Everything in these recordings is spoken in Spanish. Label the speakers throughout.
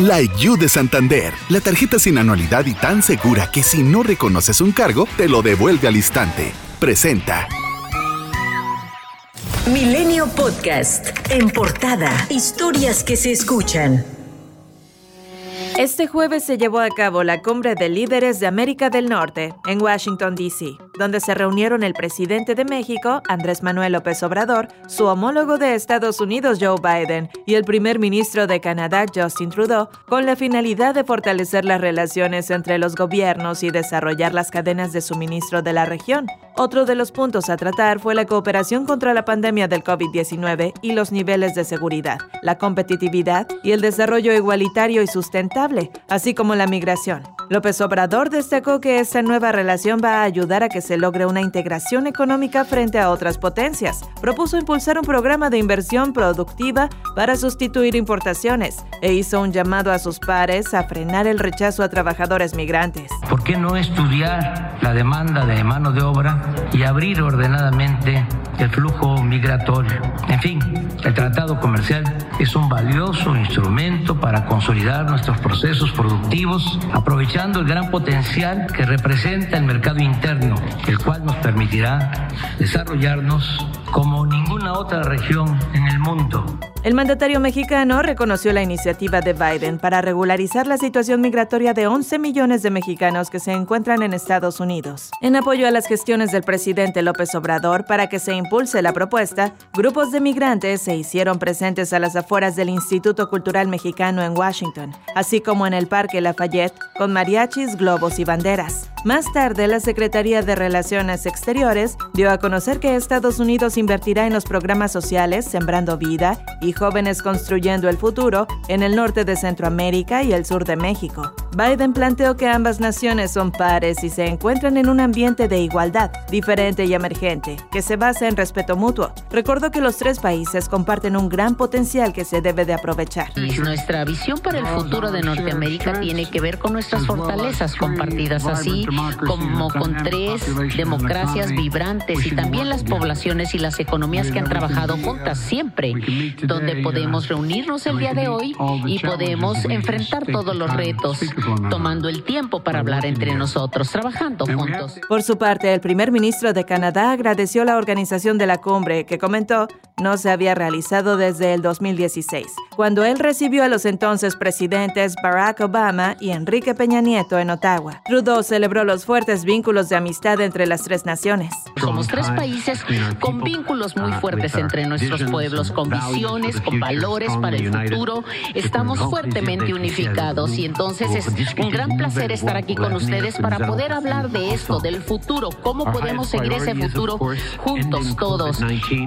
Speaker 1: Like You de Santander, la tarjeta sin anualidad y tan segura que si no reconoces un cargo, te lo devuelve al instante. Presenta.
Speaker 2: Milenio Podcast. En portada. Historias que se escuchan.
Speaker 3: Este jueves se llevó a cabo la cumbre de líderes de América del Norte en Washington, D.C., donde se reunieron el presidente de México, Andrés Manuel López Obrador, su homólogo de Estados Unidos, Joe Biden, y el primer ministro de Canadá, Justin Trudeau, con la finalidad de fortalecer las relaciones entre los gobiernos y desarrollar las cadenas de suministro de la región. Otro de los puntos a tratar fue la cooperación contra la pandemia del COVID-19 y los niveles de seguridad, la competitividad y el desarrollo igualitario y sustentable, así como la migración. López Obrador destacó que esta nueva relación va a ayudar a que se logre una integración económica frente a otras potencias. Propuso impulsar un programa de inversión productiva para sustituir importaciones e hizo un llamado a sus pares a frenar el rechazo a trabajadores migrantes.
Speaker 4: ¿Por qué no estudiar la demanda de mano de obra y abrir ordenadamente el flujo migratorio? En fin, el tratado comercial es un valioso instrumento para consolidar nuestros procesos productivos, aprovechando el gran potencial que representa el mercado interno, el cual nos permitirá desarrollarnos como ninguna otra región en el mundo.
Speaker 3: El mandatario mexicano reconoció la iniciativa de Biden para regularizar la situación migratoria de 11 millones de mexicanos que se encuentran en Estados Unidos. En apoyo a las gestiones del presidente López Obrador para que se impulse la propuesta, grupos de migrantes se hicieron presentes a las afueras del Instituto Cultural Mexicano en Washington, así como en el Parque Lafayette, con mariachis, globos y banderas. Más tarde, la Secretaría de Relaciones Exteriores dio a conocer que Estados Unidos invertirá en los programas sociales Sembrando Vida y Jóvenes Construyendo el Futuro en el norte de Centroamérica y el sur de México. Biden planteó que ambas naciones son pares y se encuentran en un ambiente de igualdad, diferente y emergente, que se basa en respeto mutuo. Recordó que los tres países comparten un gran potencial que se debe de aprovechar.
Speaker 5: Nuestra visión para el futuro de Norteamérica tiene que ver con nuestras fortalezas compartidas, así como con tres democracias vibrantes y también las poblaciones y las economías que han trabajado juntas siempre, donde podemos reunirnos el día de hoy y podemos enfrentar todos los retos tomando el tiempo para hablar entre nosotros, trabajando juntos.
Speaker 3: Por su parte, el primer ministro de Canadá agradeció la organización de la cumbre, que comentó no se había realizado desde el 2016, cuando él recibió a los entonces presidentes Barack Obama y Enrique Peña Nieto en Ottawa. Trudeau celebró los fuertes vínculos de amistad entre las tres naciones.
Speaker 5: Somos tres países con vínculos muy fuertes entre nuestros pueblos, con visiones, con valores para el futuro. Estamos fuertemente unificados y entonces es un gran placer estar aquí con ustedes para poder hablar de esto, del futuro, cómo podemos seguir ese futuro juntos todos.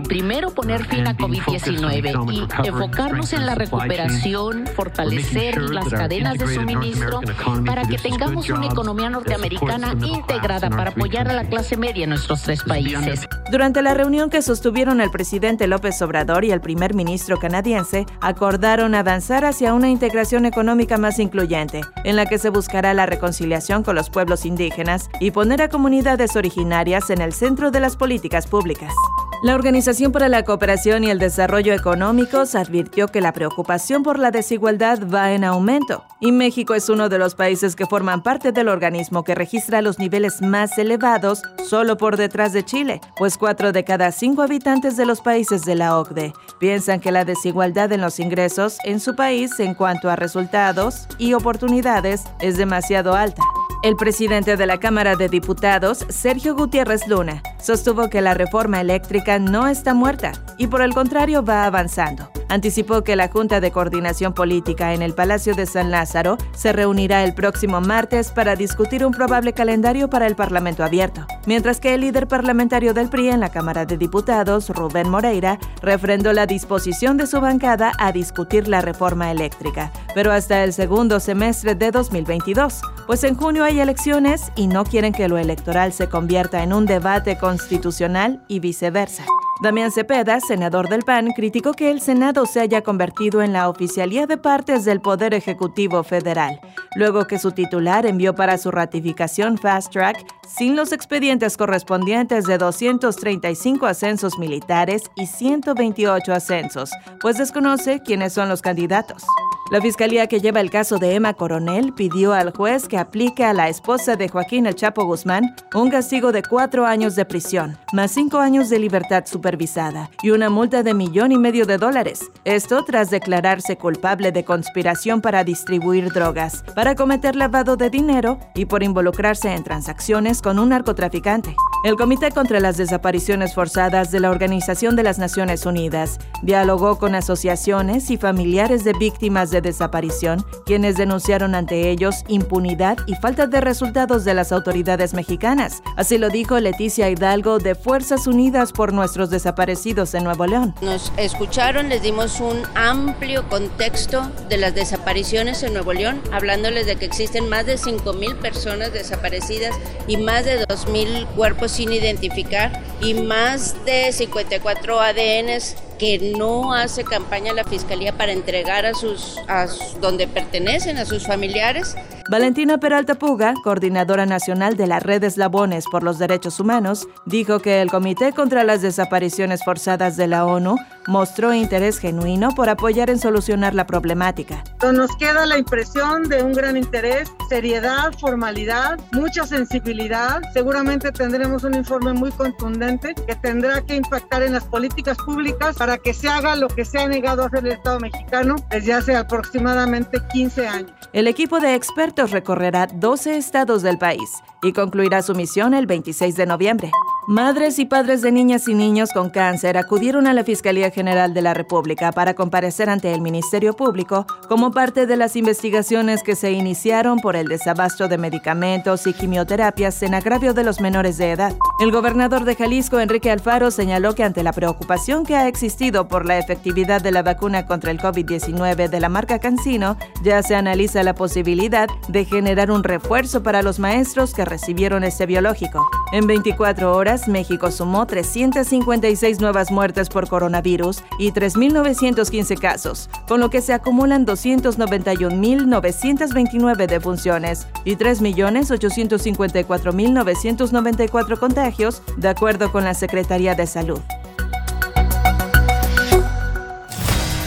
Speaker 5: Primero poner fin a COVID-19 y enfocarnos en la recuperación, fortalecer las cadenas de suministro para que tengamos una economía norteamericana integrada para apoyar a la clase media en nuestros tres países.
Speaker 3: Durante la reunión que sostuvieron el presidente López Obrador y el primer ministro canadiense, acordaron avanzar hacia una integración económica más incluyente, en la que se buscará la reconciliación con los pueblos indígenas y poner a comunidades originarias en el centro de las políticas públicas. La Organización para la Cooperación y el Desarrollo Económicos advirtió que la preocupación por la desigualdad va en aumento y México es uno de los países que forman parte del organismo que registra los niveles más elevados solo por detrás de Chile, pues cuatro de cada cinco habitantes de los países de la OCDE piensan que la desigualdad en los ingresos en su país en cuanto a resultados y oportunidades es demasiado alta. El presidente de la Cámara de Diputados, Sergio Gutiérrez Luna, sostuvo que la reforma eléctrica no está muerta y por el contrario va avanzando. Anticipó que la Junta de Coordinación Política en el Palacio de San Lázaro se reunirá el próximo martes para discutir un probable calendario para el Parlamento abierto, mientras que el líder parlamentario del PRI en la Cámara de Diputados, Rubén Moreira, refrendó la disposición de su bancada a discutir la reforma eléctrica, pero hasta el segundo semestre de 2022, pues en junio hay elecciones y no quieren que lo electoral se convierta en un debate constitucional y viceversa. Damián Cepeda, senador del PAN, criticó que el Senado se haya convertido en la oficialía de partes del Poder Ejecutivo Federal, luego que su titular envió para su ratificación Fast Track sin los expedientes correspondientes de 235 ascensos militares y 128 ascensos, pues desconoce quiénes son los candidatos. La fiscalía que lleva el caso de Emma Coronel pidió al juez que aplique a la esposa de Joaquín El Chapo Guzmán un castigo de cuatro años de prisión, más cinco años de libertad supervisada y una multa de millón y medio de dólares. Esto tras declararse culpable de conspiración para distribuir drogas, para cometer lavado de dinero y por involucrarse en transacciones con un narcotraficante. El Comité contra las Desapariciones Forzadas de la Organización de las Naciones Unidas dialogó con asociaciones y familiares de víctimas de desaparición, quienes denunciaron ante ellos impunidad y falta de resultados de las autoridades mexicanas. Así lo dijo Leticia Hidalgo de Fuerzas Unidas por nuestros desaparecidos en Nuevo León.
Speaker 6: Nos escucharon, les dimos un amplio contexto de las desapariciones en Nuevo León, hablándoles de que existen más de 5.000 personas desaparecidas y más de 2.000 cuerpos sin identificar y más de 54 ADNs que no hace campaña la Fiscalía para entregar a sus, a donde pertenecen, a sus familiares.
Speaker 3: Valentina Peralta Puga, coordinadora nacional de la Red Eslabones por los Derechos Humanos, dijo que el Comité contra las Desapariciones Forzadas de la ONU mostró interés genuino por apoyar en solucionar la problemática.
Speaker 7: Nos queda la impresión de un gran interés, seriedad, formalidad, mucha sensibilidad. Seguramente tendremos un informe muy contundente que tendrá que impactar en las políticas públicas para que se haga lo que se ha negado a hacer el Estado mexicano desde hace aproximadamente 15 años.
Speaker 3: El equipo de expertos recorrerá 12 estados del país y concluirá su misión el 26 de noviembre. Madres y padres de niñas y niños con cáncer acudieron a la Fiscalía General de la República para comparecer ante el Ministerio Público como parte de las investigaciones que se iniciaron por el desabasto de medicamentos y quimioterapias en agravio de los menores de edad. El gobernador de Jalisco, Enrique Alfaro, señaló que ante la preocupación que ha existido por la efectividad de la vacuna contra el COVID-19 de la marca Cancino, ya se analiza la posibilidad de generar un refuerzo para los maestros que recibieron este biológico. En 24 horas, México sumó 356 nuevas muertes por coronavirus y 3.915 casos, con lo que se acumulan 291.929 defunciones y 3.854.994 contagios, de acuerdo con la Secretaría de Salud.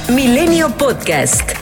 Speaker 2: Milenio Podcast.